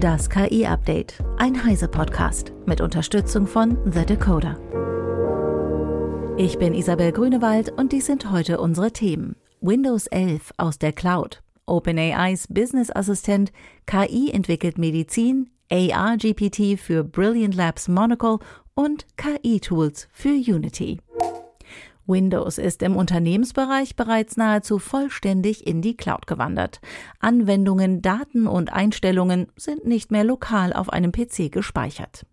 Das KI-Update, ein Heise-Podcast mit Unterstützung von The Decoder. Ich bin Isabel Grünewald und dies sind heute unsere Themen. Windows 11 aus der Cloud, OpenAIs Business Assistent, KI entwickelt Medizin, AR-GPT für Brilliant Labs Monocle und KI-Tools für Unity. Windows ist im Unternehmensbereich bereits nahezu vollständig in die Cloud gewandert. Anwendungen, Daten und Einstellungen sind nicht mehr lokal auf einem PC gespeichert.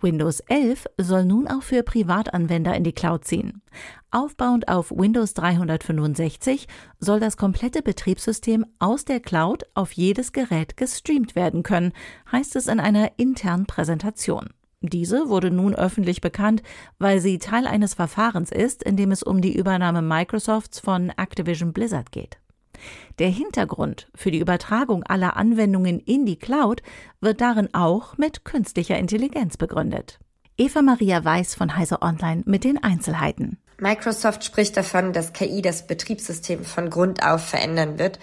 Windows 11 soll nun auch für Privatanwender in die Cloud ziehen. Aufbauend auf Windows 365 soll das komplette Betriebssystem aus der Cloud auf jedes Gerät gestreamt werden können, heißt es in einer internen Präsentation. Diese wurde nun öffentlich bekannt, weil sie Teil eines Verfahrens ist, in dem es um die Übernahme Microsofts von Activision Blizzard geht. Der Hintergrund für die Übertragung aller Anwendungen in die Cloud wird darin auch mit künstlicher Intelligenz begründet. Eva Maria Weiß von Heise Online mit den Einzelheiten. Microsoft spricht davon, dass KI das Betriebssystem von Grund auf verändern wird.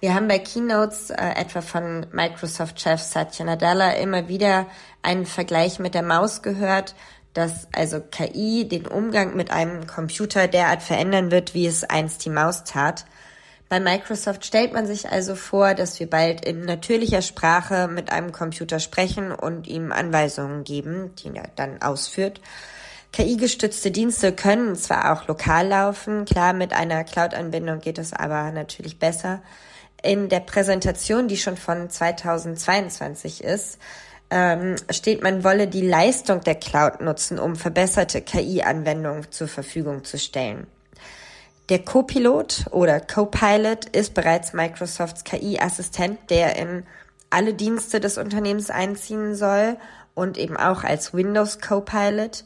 Wir haben bei Keynotes äh, etwa von Microsoft-Chef Satya Nadella immer wieder einen Vergleich mit der Maus gehört, dass also KI den Umgang mit einem Computer derart verändern wird, wie es einst die Maus tat. Bei Microsoft stellt man sich also vor, dass wir bald in natürlicher Sprache mit einem Computer sprechen und ihm Anweisungen geben, die er dann ausführt. KI-gestützte Dienste können zwar auch lokal laufen, klar, mit einer Cloud-Anbindung geht es aber natürlich besser in der Präsentation, die schon von 2022 ist, ähm, steht, man wolle die Leistung der Cloud nutzen, um verbesserte KI-Anwendungen zur Verfügung zu stellen. Der Copilot oder Copilot ist bereits Microsofts KI-Assistent, der in alle Dienste des Unternehmens einziehen soll und eben auch als Windows Copilot.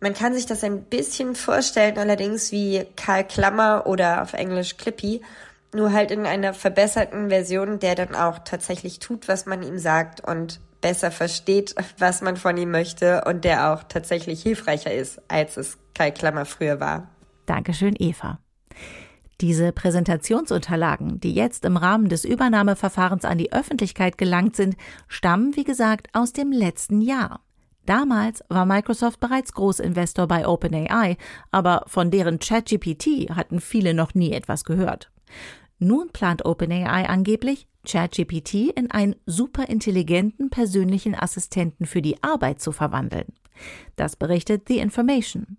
Man kann sich das ein bisschen vorstellen, allerdings wie Karl Klammer oder auf Englisch Clippy, nur halt in einer verbesserten Version, der dann auch tatsächlich tut, was man ihm sagt und besser versteht, was man von ihm möchte und der auch tatsächlich hilfreicher ist, als es Kai Klammer früher war. Dankeschön, Eva. Diese Präsentationsunterlagen, die jetzt im Rahmen des Übernahmeverfahrens an die Öffentlichkeit gelangt sind, stammen, wie gesagt, aus dem letzten Jahr. Damals war Microsoft bereits Großinvestor bei OpenAI, aber von deren ChatGPT hatten viele noch nie etwas gehört. Nun plant OpenAI angeblich, ChatGPT in einen superintelligenten persönlichen Assistenten für die Arbeit zu verwandeln. Das berichtet The Information.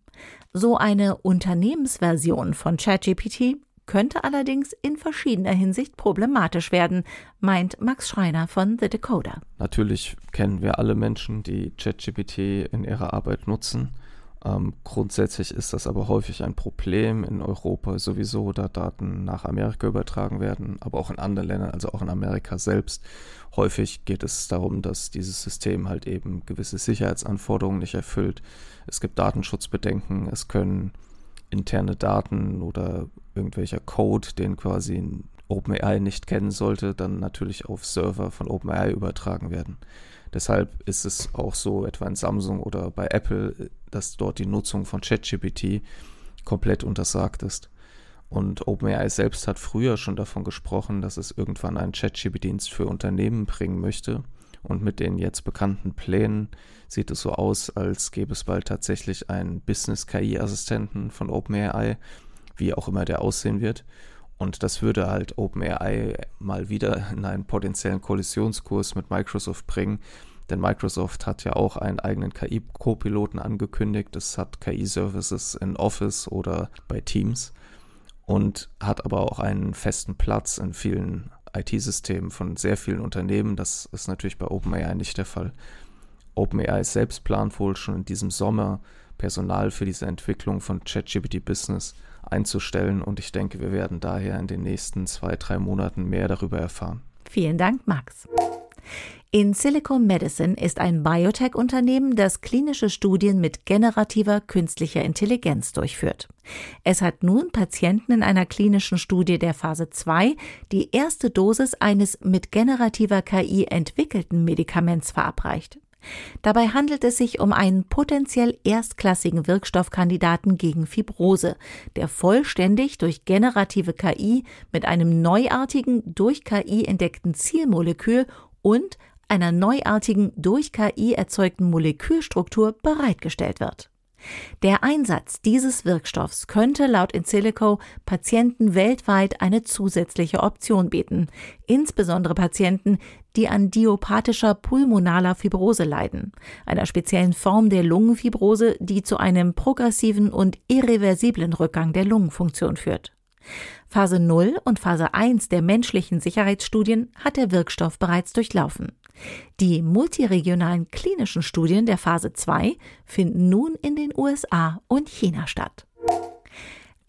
So eine Unternehmensversion von ChatGPT könnte allerdings in verschiedener Hinsicht problematisch werden, meint Max Schreiner von The Decoder. Natürlich kennen wir alle Menschen, die ChatGPT in ihrer Arbeit nutzen. Ähm, grundsätzlich ist das aber häufig ein Problem in Europa sowieso, da Daten nach Amerika übertragen werden, aber auch in anderen Ländern, also auch in Amerika selbst. Häufig geht es darum, dass dieses System halt eben gewisse Sicherheitsanforderungen nicht erfüllt. Es gibt Datenschutzbedenken, es können interne Daten oder irgendwelcher Code, den quasi OpenAI nicht kennen sollte, dann natürlich auf Server von OpenAI übertragen werden. Deshalb ist es auch so, etwa in Samsung oder bei Apple, dass dort die Nutzung von ChatGPT komplett untersagt ist. Und OpenAI selbst hat früher schon davon gesprochen, dass es irgendwann einen ChatGPT-Dienst für Unternehmen bringen möchte. Und mit den jetzt bekannten Plänen sieht es so aus, als gäbe es bald tatsächlich einen Business-KI-Assistenten von OpenAI, wie auch immer der aussehen wird. Und das würde halt OpenAI mal wieder in einen potenziellen Kollisionskurs mit Microsoft bringen. Denn Microsoft hat ja auch einen eigenen KI-Co-Piloten angekündigt. Es hat KI-Services in Office oder bei Teams und hat aber auch einen festen Platz in vielen IT-Systemen von sehr vielen Unternehmen. Das ist natürlich bei OpenAI nicht der Fall. OpenAI selbst plant wohl schon in diesem Sommer Personal für diese Entwicklung von ChatGPT Business einzustellen und ich denke, wir werden daher in den nächsten zwei, drei Monaten mehr darüber erfahren. Vielen Dank, Max. In Silicon Medicine ist ein Biotech-Unternehmen, das klinische Studien mit generativer künstlicher Intelligenz durchführt. Es hat nun Patienten in einer klinischen Studie der Phase 2 die erste Dosis eines mit generativer KI entwickelten Medikaments verabreicht. Dabei handelt es sich um einen potenziell erstklassigen Wirkstoffkandidaten gegen Fibrose, der vollständig durch generative KI mit einem neuartigen, durch KI entdeckten Zielmolekül und einer neuartigen, durch KI erzeugten Molekülstruktur bereitgestellt wird. Der Einsatz dieses Wirkstoffs könnte laut Insilico Patienten weltweit eine zusätzliche Option bieten, insbesondere Patienten, die an diopathischer pulmonaler Fibrose leiden, einer speziellen Form der Lungenfibrose, die zu einem progressiven und irreversiblen Rückgang der Lungenfunktion führt. Phase 0 und Phase 1 der menschlichen Sicherheitsstudien hat der Wirkstoff bereits durchlaufen. Die multiregionalen klinischen Studien der Phase 2 finden nun in den USA und China statt.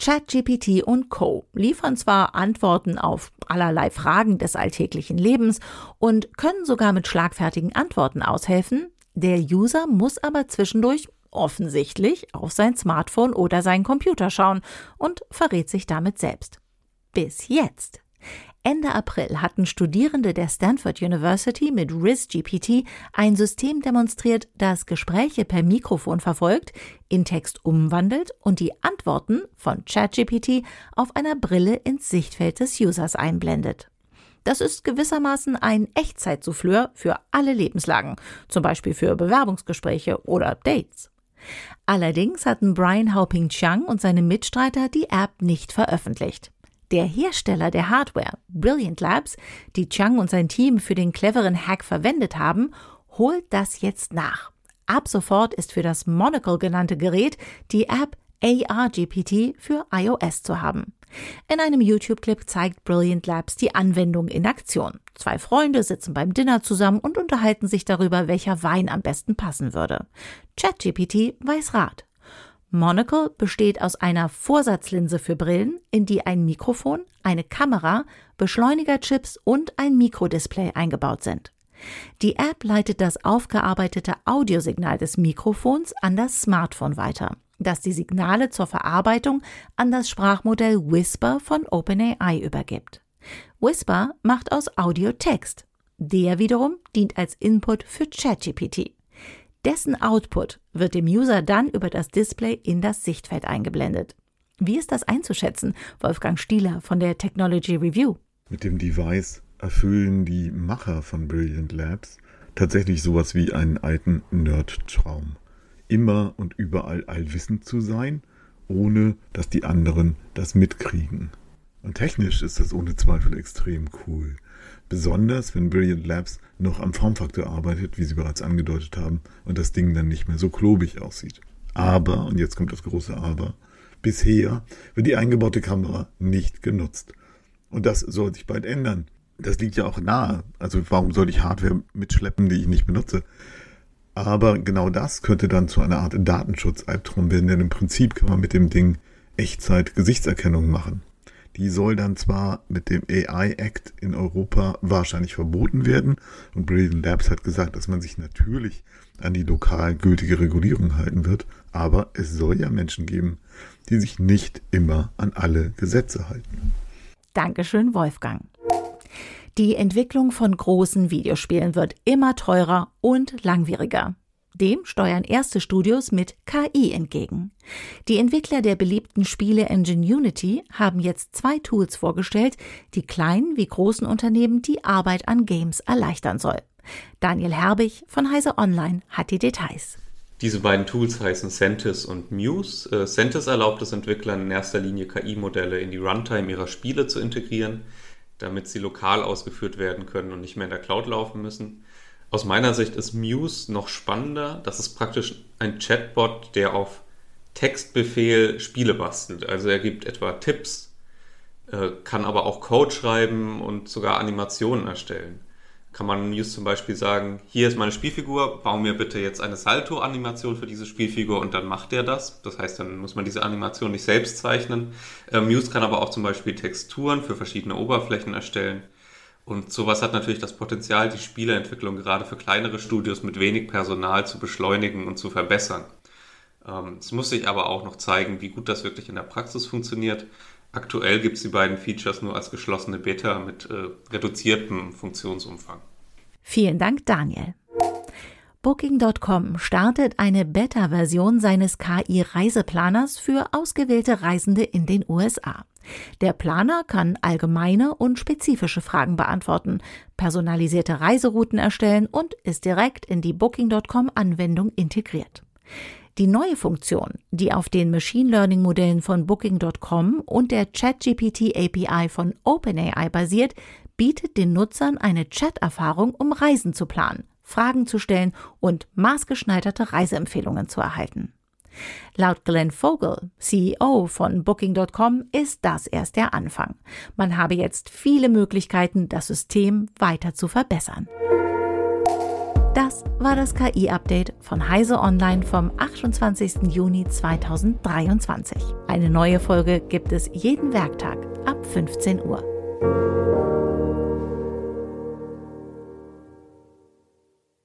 ChatGPT und Co. liefern zwar Antworten auf allerlei Fragen des alltäglichen Lebens und können sogar mit schlagfertigen Antworten aushelfen, der User muss aber zwischendurch offensichtlich auf sein Smartphone oder seinen Computer schauen und verrät sich damit selbst. Bis jetzt. Ende April hatten Studierende der Stanford University mit RIS-GPT ein System demonstriert, das Gespräche per Mikrofon verfolgt, in Text umwandelt und die Antworten von ChatGPT auf einer Brille ins Sichtfeld des Users einblendet. Das ist gewissermaßen ein Echtzeit-Souffleur für alle Lebenslagen, zum Beispiel für Bewerbungsgespräche oder Dates. Allerdings hatten Brian Hauping Chiang und seine Mitstreiter die App nicht veröffentlicht. Der Hersteller der Hardware, Brilliant Labs, die Chang und sein Team für den cleveren Hack verwendet haben, holt das jetzt nach. Ab sofort ist für das Monocle genannte Gerät die App ARGPT für iOS zu haben. In einem YouTube-Clip zeigt Brilliant Labs die Anwendung in Aktion. Zwei Freunde sitzen beim Dinner zusammen und unterhalten sich darüber, welcher Wein am besten passen würde. ChatGPT weiß Rat. Monocle besteht aus einer Vorsatzlinse für Brillen, in die ein Mikrofon, eine Kamera, Beschleunigerchips und ein Mikrodisplay eingebaut sind. Die App leitet das aufgearbeitete Audiosignal des Mikrofons an das Smartphone weiter, das die Signale zur Verarbeitung an das Sprachmodell Whisper von OpenAI übergibt. Whisper macht aus Audio Text. Der wiederum dient als Input für ChatGPT. Dessen Output wird dem User dann über das Display in das Sichtfeld eingeblendet. Wie ist das einzuschätzen, Wolfgang Stieler von der Technology Review? Mit dem Device erfüllen die Macher von Brilliant Labs tatsächlich sowas wie einen alten Nerd-Traum. Immer und überall allwissend zu sein, ohne dass die anderen das mitkriegen. Und technisch ist das ohne Zweifel extrem cool. Besonders wenn Brilliant Labs noch am Formfaktor arbeitet, wie Sie bereits angedeutet haben, und das Ding dann nicht mehr so klobig aussieht. Aber, und jetzt kommt das große Aber, bisher wird die eingebaute Kamera nicht genutzt. Und das soll sich bald ändern. Das liegt ja auch nahe. Also warum soll ich Hardware mitschleppen, die ich nicht benutze? Aber genau das könnte dann zu einer Art Datenschutz-Albtraum werden, denn im Prinzip kann man mit dem Ding Echtzeit-Gesichtserkennung machen. Die soll dann zwar mit dem AI Act in Europa wahrscheinlich verboten werden. Und Brilliant Labs hat gesagt, dass man sich natürlich an die lokal gültige Regulierung halten wird. Aber es soll ja Menschen geben, die sich nicht immer an alle Gesetze halten. Dankeschön, Wolfgang. Die Entwicklung von großen Videospielen wird immer teurer und langwieriger. Dem steuern erste Studios mit KI entgegen. Die Entwickler der beliebten Spiele Engine Unity haben jetzt zwei Tools vorgestellt, die kleinen wie großen Unternehmen die Arbeit an Games erleichtern soll. Daniel Herbig von Heise Online hat die Details. Diese beiden Tools heißen Centis und Muse. Äh, Centis erlaubt es Entwicklern in erster Linie KI-Modelle in die Runtime ihrer Spiele zu integrieren, damit sie lokal ausgeführt werden können und nicht mehr in der Cloud laufen müssen. Aus meiner Sicht ist Muse noch spannender. Das ist praktisch ein Chatbot, der auf Textbefehl Spiele bastelt. Also er gibt etwa Tipps, äh, kann aber auch Code schreiben und sogar Animationen erstellen. Kann man Muse zum Beispiel sagen, hier ist meine Spielfigur, bau mir bitte jetzt eine Salto-Animation für diese Spielfigur und dann macht er das. Das heißt, dann muss man diese Animation nicht selbst zeichnen. Äh, Muse kann aber auch zum Beispiel Texturen für verschiedene Oberflächen erstellen. Und sowas hat natürlich das Potenzial, die Spieleentwicklung gerade für kleinere Studios mit wenig Personal zu beschleunigen und zu verbessern. Ähm, es muss sich aber auch noch zeigen, wie gut das wirklich in der Praxis funktioniert. Aktuell gibt es die beiden Features nur als geschlossene Beta mit äh, reduziertem Funktionsumfang. Vielen Dank, Daniel. Booking.com startet eine Beta-Version seines KI-Reiseplaners für ausgewählte Reisende in den USA. Der Planer kann allgemeine und spezifische Fragen beantworten, personalisierte Reiserouten erstellen und ist direkt in die Booking.com Anwendung integriert. Die neue Funktion, die auf den Machine Learning Modellen von Booking.com und der ChatGPT API von OpenAI basiert, bietet den Nutzern eine Chat-Erfahrung, um Reisen zu planen, Fragen zu stellen und maßgeschneiderte Reiseempfehlungen zu erhalten. Laut Glenn Vogel, CEO von Booking.com, ist das erst der Anfang. Man habe jetzt viele Möglichkeiten, das System weiter zu verbessern. Das war das KI-Update von Heise Online vom 28. Juni 2023. Eine neue Folge gibt es jeden Werktag ab 15 Uhr.